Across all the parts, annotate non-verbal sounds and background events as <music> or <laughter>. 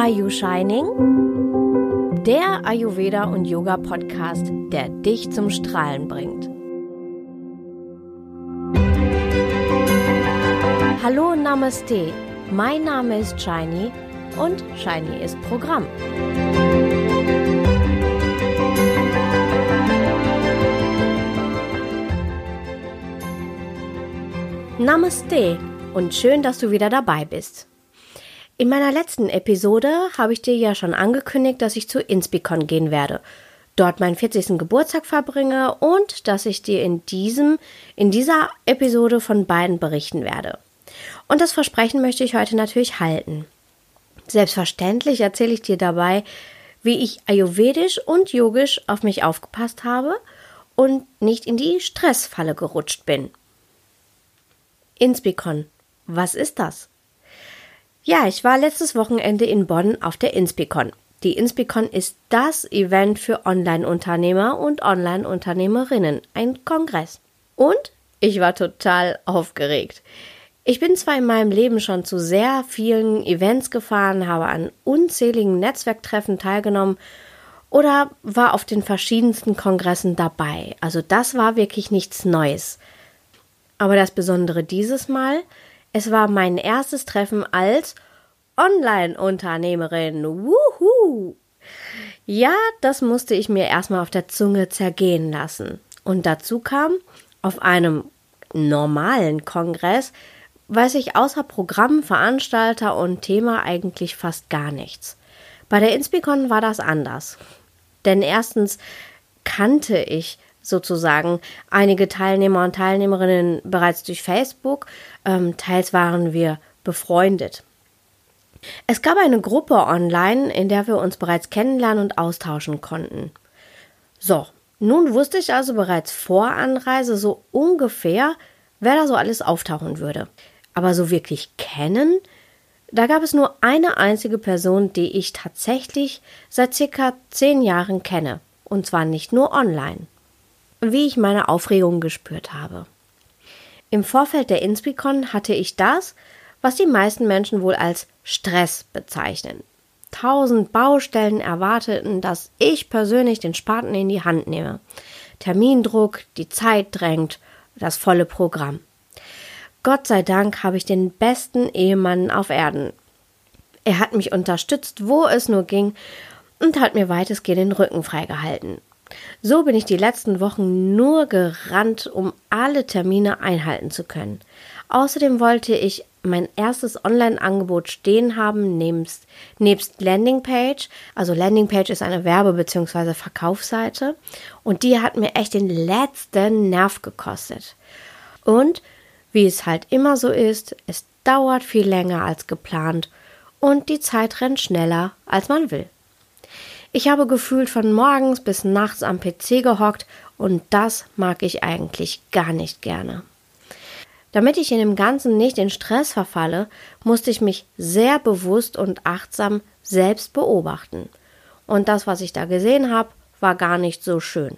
Are You Shining? Der Ayurveda und Yoga Podcast, der dich zum Strahlen bringt. Hallo Namaste, mein Name ist Shiny und Shiny ist Programm. Namaste und schön, dass du wieder dabei bist. In meiner letzten Episode habe ich dir ja schon angekündigt, dass ich zu Inspicon gehen werde, dort meinen 40. Geburtstag verbringe und dass ich dir in diesem, in dieser Episode von beiden berichten werde. Und das Versprechen möchte ich heute natürlich halten. Selbstverständlich erzähle ich dir dabei, wie ich ayurvedisch und yogisch auf mich aufgepasst habe und nicht in die Stressfalle gerutscht bin. Inspicon, was ist das? Ja, ich war letztes Wochenende in Bonn auf der Inspicon. Die Inspicon ist das Event für Online-Unternehmer und Online-Unternehmerinnen, ein Kongress. Und ich war total aufgeregt. Ich bin zwar in meinem Leben schon zu sehr vielen Events gefahren, habe an unzähligen Netzwerktreffen teilgenommen oder war auf den verschiedensten Kongressen dabei. Also das war wirklich nichts Neues. Aber das Besondere dieses Mal, es war mein erstes Treffen als Online-Unternehmerin. Wuhu! Ja, das musste ich mir erstmal auf der Zunge zergehen lassen. Und dazu kam, auf einem normalen Kongress weiß ich außer Programm, Veranstalter und Thema eigentlich fast gar nichts. Bei der Inspicon war das anders. Denn erstens kannte ich sozusagen einige Teilnehmer und Teilnehmerinnen bereits durch Facebook, ähm, teils waren wir befreundet. Es gab eine Gruppe online, in der wir uns bereits kennenlernen und austauschen konnten. So, nun wusste ich also bereits vor Anreise so ungefähr, wer da so alles auftauchen würde. Aber so wirklich kennen, da gab es nur eine einzige Person, die ich tatsächlich seit circa zehn Jahren kenne. Und zwar nicht nur online wie ich meine Aufregung gespürt habe. Im Vorfeld der Inspicon hatte ich das, was die meisten Menschen wohl als Stress bezeichnen. Tausend Baustellen erwarteten, dass ich persönlich den Spaten in die Hand nehme. Termindruck, die Zeit drängt, das volle Programm. Gott sei Dank habe ich den besten Ehemann auf Erden. Er hat mich unterstützt, wo es nur ging, und hat mir weitestgehend den Rücken freigehalten. So bin ich die letzten Wochen nur gerannt, um alle Termine einhalten zu können. Außerdem wollte ich mein erstes Online-Angebot stehen haben, nebst, nebst Landingpage. Also Landingpage ist eine Werbe- bzw. Verkaufsseite. Und die hat mir echt den letzten Nerv gekostet. Und wie es halt immer so ist, es dauert viel länger als geplant und die Zeit rennt schneller, als man will. Ich habe gefühlt von morgens bis nachts am PC gehockt und das mag ich eigentlich gar nicht gerne. Damit ich in dem Ganzen nicht in Stress verfalle, musste ich mich sehr bewusst und achtsam selbst beobachten. Und das, was ich da gesehen habe, war gar nicht so schön.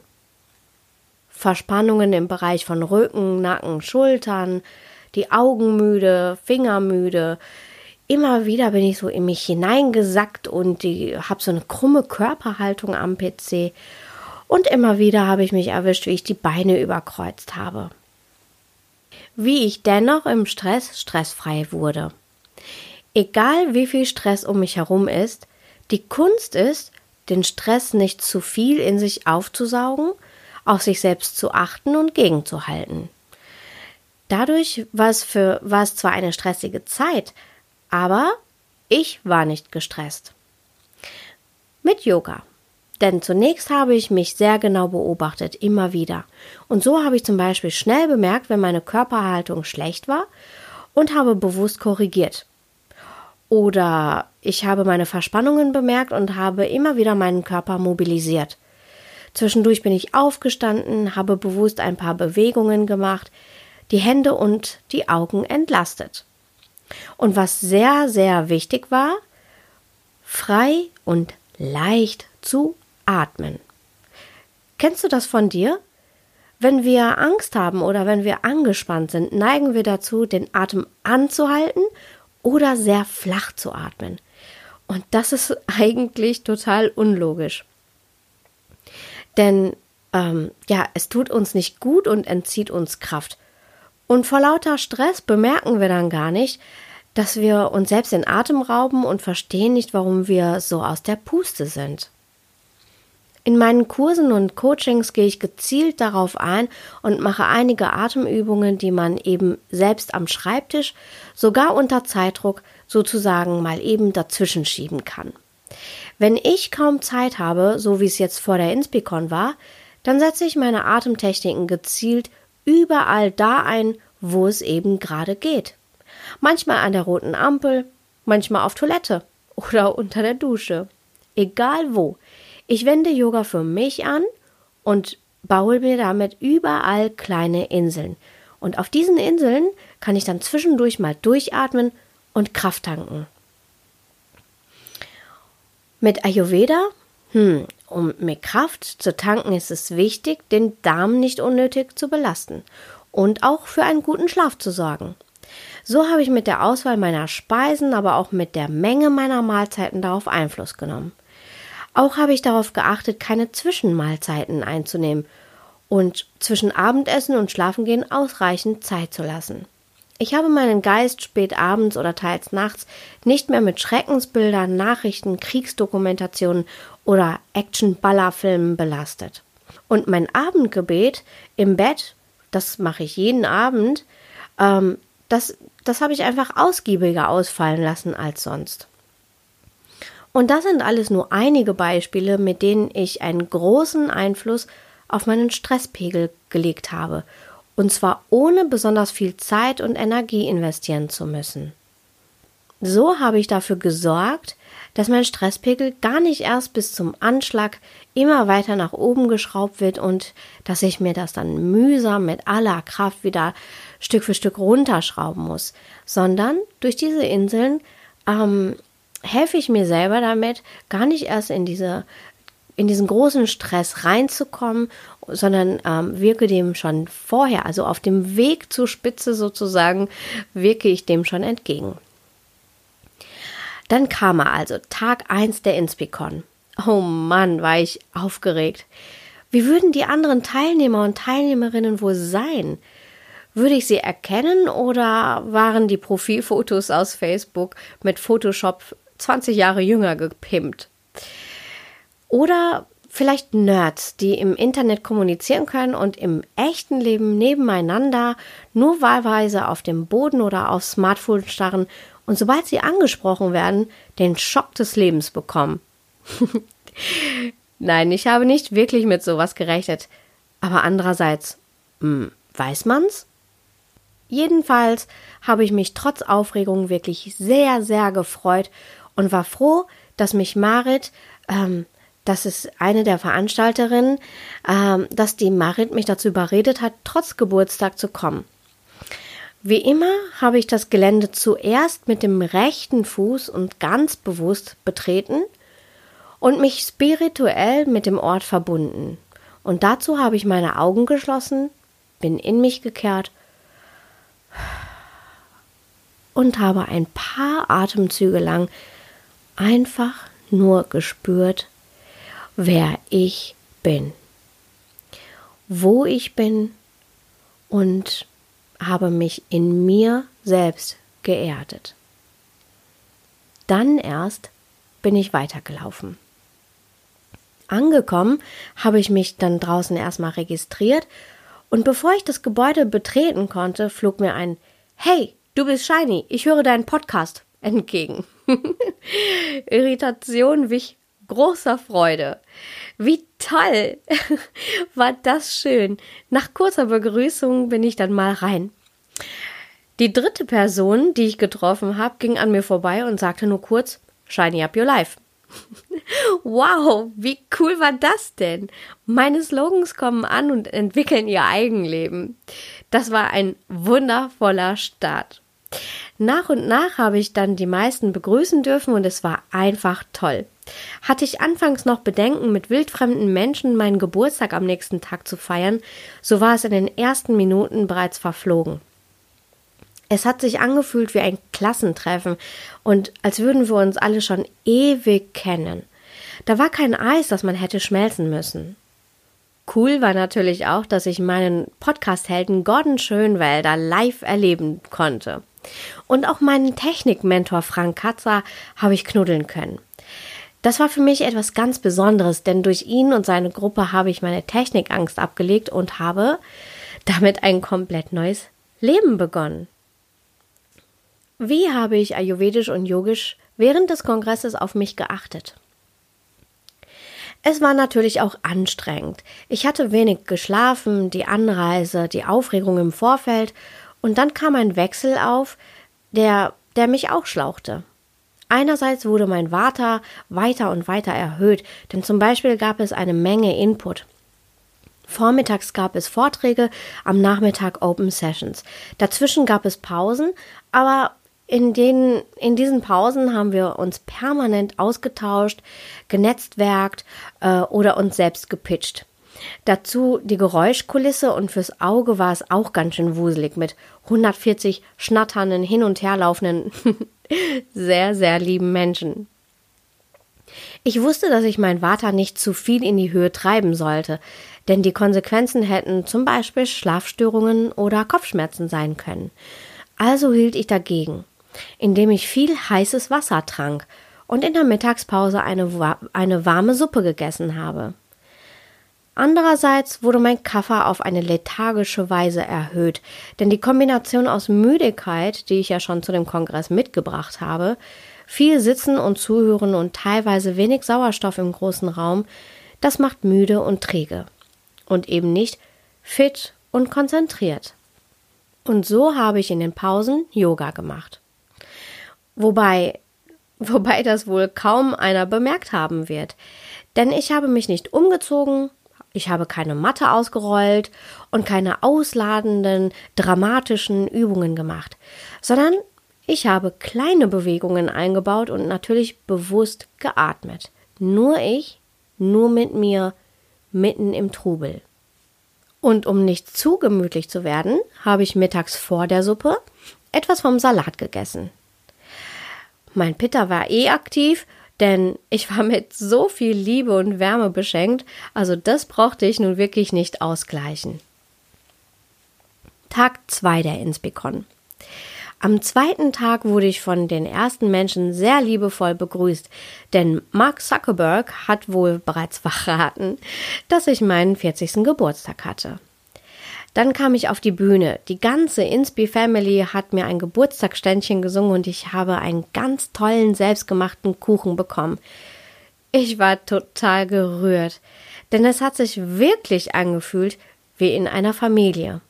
Verspannungen im Bereich von Rücken, Nacken, Schultern, die Augen müde, Finger müde, immer wieder bin ich so in mich hineingesackt und habe so eine krumme Körperhaltung am PC. Und immer wieder habe ich mich erwischt, wie ich die Beine überkreuzt habe. Wie ich dennoch im Stress stressfrei wurde. Egal wie viel Stress um mich herum ist, die Kunst ist, den Stress nicht zu viel in sich aufzusaugen, auf sich selbst zu achten und gegenzuhalten. Dadurch war es, für, war es zwar eine stressige Zeit, aber ich war nicht gestresst. Mit Yoga. Denn zunächst habe ich mich sehr genau beobachtet, immer wieder. Und so habe ich zum Beispiel schnell bemerkt, wenn meine Körperhaltung schlecht war und habe bewusst korrigiert. Oder ich habe meine Verspannungen bemerkt und habe immer wieder meinen Körper mobilisiert. Zwischendurch bin ich aufgestanden, habe bewusst ein paar Bewegungen gemacht, die Hände und die Augen entlastet. Und was sehr, sehr wichtig war, frei und leicht zu atmen. Kennst du das von dir? Wenn wir Angst haben oder wenn wir angespannt sind, neigen wir dazu, den Atem anzuhalten oder sehr flach zu atmen. Und das ist <laughs> eigentlich total unlogisch. Denn ähm, ja, es tut uns nicht gut und entzieht uns Kraft. Und vor lauter Stress bemerken wir dann gar nicht, dass wir uns selbst den Atem rauben und verstehen nicht, warum wir so aus der Puste sind. In meinen Kursen und Coachings gehe ich gezielt darauf ein und mache einige Atemübungen, die man eben selbst am Schreibtisch, sogar unter Zeitdruck, sozusagen mal eben dazwischen schieben kann. Wenn ich kaum Zeit habe, so wie es jetzt vor der Inspicon war, dann setze ich meine Atemtechniken gezielt überall da ein, wo es eben gerade geht. Manchmal an der roten Ampel, manchmal auf Toilette oder <laughs> unter der Dusche. Egal wo. Ich wende Yoga für mich an und baue mir damit überall kleine Inseln. Und auf diesen Inseln kann ich dann zwischendurch mal durchatmen und Kraft tanken. Mit Ayurveda, hm, um mehr Kraft zu tanken, ist es wichtig, den Darm nicht unnötig zu belasten und auch für einen guten Schlaf zu sorgen. So habe ich mit der Auswahl meiner Speisen, aber auch mit der Menge meiner Mahlzeiten darauf Einfluss genommen. Auch habe ich darauf geachtet, keine Zwischenmahlzeiten einzunehmen und zwischen Abendessen und Schlafengehen ausreichend Zeit zu lassen. Ich habe meinen Geist spät abends oder teils nachts nicht mehr mit Schreckensbildern, Nachrichten, Kriegsdokumentationen oder Action-Ballerfilmen belastet. Und mein Abendgebet im Bett, das mache ich jeden Abend, ähm, das, das habe ich einfach ausgiebiger ausfallen lassen als sonst. Und das sind alles nur einige Beispiele, mit denen ich einen großen Einfluss auf meinen Stresspegel gelegt habe, und zwar ohne besonders viel Zeit und Energie investieren zu müssen. So habe ich dafür gesorgt, dass mein Stresspegel gar nicht erst bis zum Anschlag immer weiter nach oben geschraubt wird und dass ich mir das dann mühsam mit aller Kraft wieder Stück für Stück runterschrauben muss, sondern durch diese Inseln ähm, helfe ich mir selber damit, gar nicht erst in diese in diesen großen Stress reinzukommen, sondern ähm, wirke dem schon vorher, also auf dem Weg zur Spitze sozusagen, wirke ich dem schon entgegen. Dann kam er also, Tag 1 der Inspicon. Oh Mann, war ich aufgeregt. Wie würden die anderen Teilnehmer und Teilnehmerinnen wohl sein? Würde ich sie erkennen oder waren die Profilfotos aus Facebook mit Photoshop 20 Jahre jünger gepimpt. Oder vielleicht Nerds, die im Internet kommunizieren können und im echten Leben nebeneinander nur wahlweise auf dem Boden oder aufs Smartphone starren und sobald sie angesprochen werden, den Schock des Lebens bekommen. <laughs> Nein, ich habe nicht wirklich mit sowas gerechnet. Aber andererseits, hm, weiß man's? Jedenfalls habe ich mich trotz Aufregung wirklich sehr, sehr gefreut und war froh, dass mich Marit, ähm, das ist eine der Veranstalterinnen, ähm, dass die Marit mich dazu überredet hat, trotz Geburtstag zu kommen. Wie immer habe ich das Gelände zuerst mit dem rechten Fuß und ganz bewusst betreten und mich spirituell mit dem Ort verbunden. Und dazu habe ich meine Augen geschlossen, bin in mich gekehrt und habe ein paar Atemzüge lang einfach nur gespürt, wer ich bin, wo ich bin und habe mich in mir selbst geerdet. Dann erst bin ich weitergelaufen. Angekommen habe ich mich dann draußen erstmal registriert und bevor ich das Gebäude betreten konnte, flog mir ein Hey, du bist Shiny, ich höre deinen Podcast <laughs> entgegen. <laughs> Irritation wich großer Freude. Wie toll! <laughs> War das schön. Nach kurzer Begrüßung bin ich dann mal rein. Die dritte Person, die ich getroffen habe, ging an mir vorbei und sagte nur kurz, Shiny up your life. <laughs> wow, wie cool war das denn? Meine Slogans kommen an und entwickeln ihr Eigenleben. Das war ein wundervoller Start. Nach und nach habe ich dann die meisten begrüßen dürfen und es war einfach toll. Hatte ich anfangs noch Bedenken, mit wildfremden Menschen meinen Geburtstag am nächsten Tag zu feiern, so war es in den ersten Minuten bereits verflogen. Es hat sich angefühlt wie ein Klassentreffen und als würden wir uns alle schon ewig kennen. Da war kein Eis, das man hätte schmelzen müssen. Cool war natürlich auch, dass ich meinen Podcast-Helden Gordon Schönwälder live erleben konnte. Und auch meinen Technikmentor Frank Katzer habe ich knuddeln können. Das war für mich etwas ganz Besonderes, denn durch ihn und seine Gruppe habe ich meine Technikangst abgelegt und habe damit ein komplett neues Leben begonnen. Wie habe ich ayurvedisch und yogisch während des Kongresses auf mich geachtet? Es war natürlich auch anstrengend. Ich hatte wenig geschlafen, die Anreise, die Aufregung im Vorfeld und dann kam ein Wechsel auf, der, der mich auch schlauchte. Einerseits wurde mein Vata weiter und weiter erhöht, denn zum Beispiel gab es eine Menge Input. Vormittags gab es Vorträge, am Nachmittag Open Sessions. Dazwischen gab es Pausen, aber in, den, in diesen Pausen haben wir uns permanent ausgetauscht, genetzwerkt äh, oder uns selbst gepitcht. Dazu die Geräuschkulisse und fürs Auge war es auch ganz schön wuselig mit 140 schnatternden, hin und herlaufenden, <laughs> sehr, sehr lieben Menschen. Ich wusste, dass ich mein Vater nicht zu viel in die Höhe treiben sollte, denn die Konsequenzen hätten zum Beispiel Schlafstörungen oder Kopfschmerzen sein können. Also hielt ich dagegen indem ich viel heißes Wasser trank und in der Mittagspause eine, eine warme Suppe gegessen habe. Andererseits wurde mein Kaffer auf eine lethargische Weise erhöht, denn die Kombination aus Müdigkeit, die ich ja schon zu dem Kongress mitgebracht habe, viel Sitzen und Zuhören und teilweise wenig Sauerstoff im großen Raum, das macht müde und träge und eben nicht fit und konzentriert. Und so habe ich in den Pausen Yoga gemacht. Wobei, wobei das wohl kaum einer bemerkt haben wird. Denn ich habe mich nicht umgezogen, ich habe keine Matte ausgerollt und keine ausladenden, dramatischen Übungen gemacht, sondern ich habe kleine Bewegungen eingebaut und natürlich bewusst geatmet. Nur ich, nur mit mir, mitten im Trubel. Und um nicht zu gemütlich zu werden, habe ich mittags vor der Suppe etwas vom Salat gegessen. Mein Pitter war eh aktiv, denn ich war mit so viel Liebe und Wärme beschenkt, also das brauchte ich nun wirklich nicht ausgleichen. Tag 2 der Inspicon. Am zweiten Tag wurde ich von den ersten Menschen sehr liebevoll begrüßt, denn Mark Zuckerberg hat wohl bereits verraten, dass ich meinen 40. Geburtstag hatte. Dann kam ich auf die Bühne. Die ganze Inspi Family hat mir ein Geburtstagsständchen gesungen und ich habe einen ganz tollen selbstgemachten Kuchen bekommen. Ich war total gerührt, denn es hat sich wirklich angefühlt wie in einer Familie.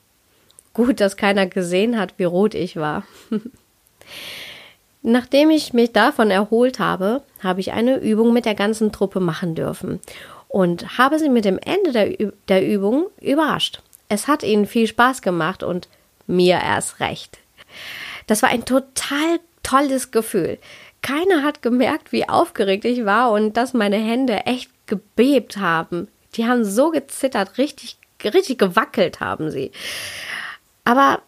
Gut, dass keiner gesehen hat, wie rot ich war. <laughs> Nachdem ich mich davon erholt habe, habe ich eine Übung mit der ganzen Truppe machen dürfen und habe sie mit dem Ende der, der Übung überrascht. Es hat ihnen viel Spaß gemacht und mir erst recht. Das war ein total tolles Gefühl. Keiner hat gemerkt, wie aufgeregt ich war und dass meine Hände echt gebebt haben. Die haben so gezittert, richtig, richtig gewackelt haben sie. Aber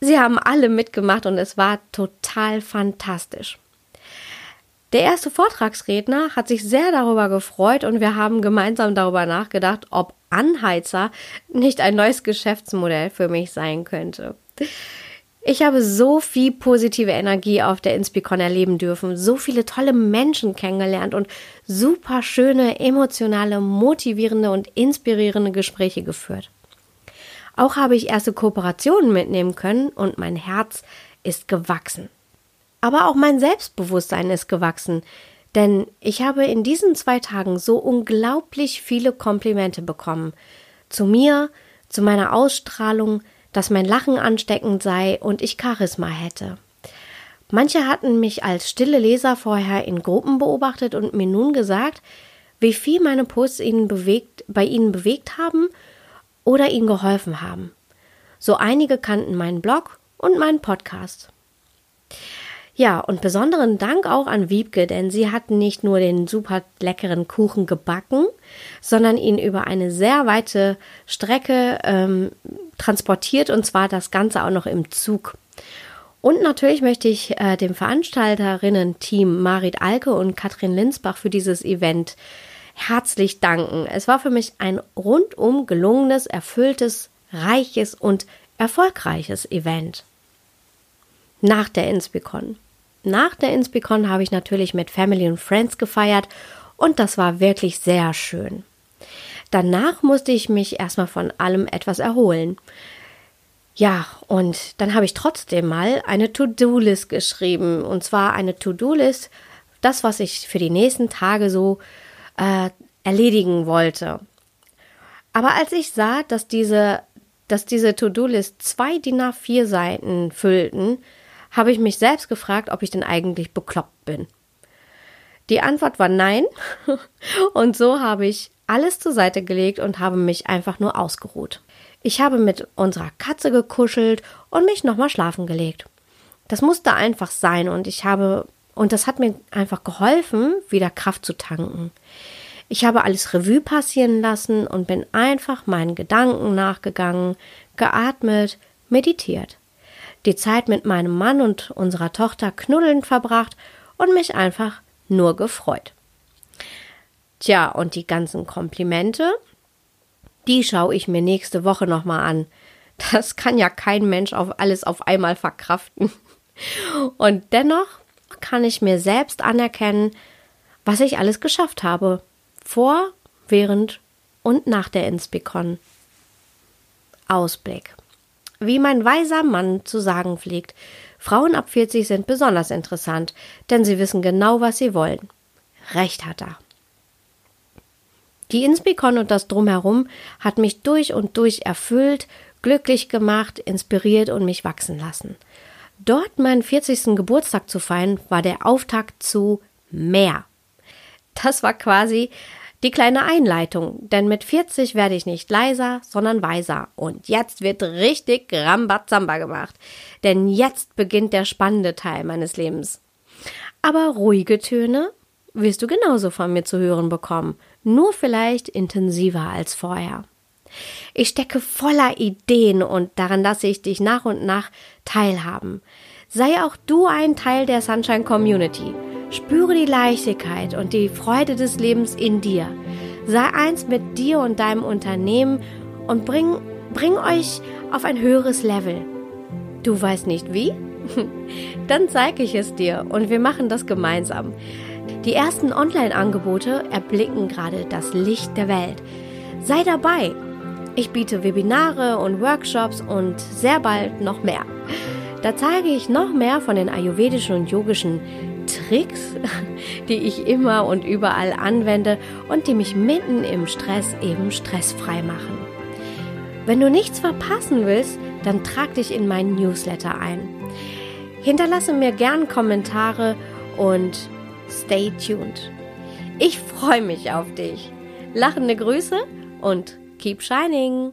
sie haben alle mitgemacht und es war total fantastisch. Der erste Vortragsredner hat sich sehr darüber gefreut und wir haben gemeinsam darüber nachgedacht, ob Anheizer nicht ein neues Geschäftsmodell für mich sein könnte. Ich habe so viel positive Energie auf der Inspicon erleben dürfen, so viele tolle Menschen kennengelernt und super schöne, emotionale, motivierende und inspirierende Gespräche geführt. Auch habe ich erste Kooperationen mitnehmen können und mein Herz ist gewachsen. Aber auch mein Selbstbewusstsein ist gewachsen, denn ich habe in diesen zwei Tagen so unglaublich viele Komplimente bekommen. Zu mir, zu meiner Ausstrahlung, dass mein Lachen ansteckend sei und ich Charisma hätte. Manche hatten mich als stille Leser vorher in Gruppen beobachtet und mir nun gesagt, wie viel meine Posts ihnen bewegt, bei ihnen bewegt haben oder ihnen geholfen haben. So einige kannten meinen Blog und meinen Podcast. Ja, und besonderen Dank auch an Wiebke, denn sie hat nicht nur den super leckeren Kuchen gebacken, sondern ihn über eine sehr weite Strecke ähm, transportiert und zwar das Ganze auch noch im Zug. Und natürlich möchte ich äh, dem Veranstalterinnen-Team Marit Alke und Katrin Linsbach für dieses Event herzlich danken. Es war für mich ein rundum gelungenes, erfülltes, reiches und erfolgreiches Event. Nach der Inspicon. Nach der Inspicon habe ich natürlich mit Family und Friends gefeiert und das war wirklich sehr schön. Danach musste ich mich erstmal von allem etwas erholen. Ja, und dann habe ich trotzdem mal eine To-Do-List geschrieben. Und zwar eine To-Do-List, das, was ich für die nächsten Tage so äh, erledigen wollte. Aber als ich sah, dass diese, dass diese To-Do-List zwei DIN A4 Seiten füllten, habe ich mich selbst gefragt, ob ich denn eigentlich bekloppt bin. Die Antwort war nein. <laughs> Und so habe ich alles zur Seite gelegt und habe mich einfach nur ausgeruht. Ich habe mit unserer Katze gekuschelt und mich nochmal schlafen gelegt. Das musste einfach sein und ich habe, und das hat mir einfach geholfen, wieder Kraft zu tanken. Ich habe alles Revue passieren lassen und bin einfach meinen Gedanken nachgegangen, geatmet, meditiert. Die Zeit mit meinem Mann und unserer Tochter knuddelnd verbracht und mich einfach nur gefreut. Tja, und die ganzen Komplimente, die schaue ich mir nächste Woche nochmal an. Das kann ja kein Mensch auf alles auf einmal verkraften. Und dennoch kann ich mir selbst anerkennen, was ich alles geschafft habe. Vor, während und nach der Inspicon. Ausblick. Wie mein weiser Mann zu sagen pflegt, Frauen ab 40 sind besonders interessant, denn sie wissen genau, was sie wollen. Recht hat er. Die Inspicon und das Drumherum hat mich durch und durch erfüllt, glücklich gemacht, inspiriert und mich wachsen lassen. Dort meinen 40. Geburtstag zu feiern, war der Auftakt zu mehr. Das war quasi die kleine Einleitung, denn mit 40 werde ich nicht leiser, sondern weiser. Und jetzt wird richtig Rambazamba gemacht, denn jetzt beginnt der spannende Teil meines Lebens. Aber ruhige Töne wirst du genauso von mir zu hören bekommen nur vielleicht intensiver als vorher. Ich stecke voller Ideen und daran lasse ich dich nach und nach teilhaben. Sei auch du ein Teil der Sunshine Community. Spüre die Leichtigkeit und die Freude des Lebens in dir. Sei eins mit dir und deinem Unternehmen und bring, bring euch auf ein höheres Level. Du weißt nicht wie? <laughs> Dann zeige ich es dir und wir machen das gemeinsam. Die ersten Online-Angebote erblicken gerade das Licht der Welt. Sei dabei! Ich biete Webinare und Workshops und sehr bald noch mehr. Da zeige ich noch mehr von den ayurvedischen und yogischen Tricks, die ich immer und überall anwende und die mich mitten im Stress eben stressfrei machen. Wenn du nichts verpassen willst, dann trag dich in meinen Newsletter ein. Hinterlasse mir gern Kommentare und Stay tuned. Ich freue mich auf dich. Lachende Grüße und keep shining.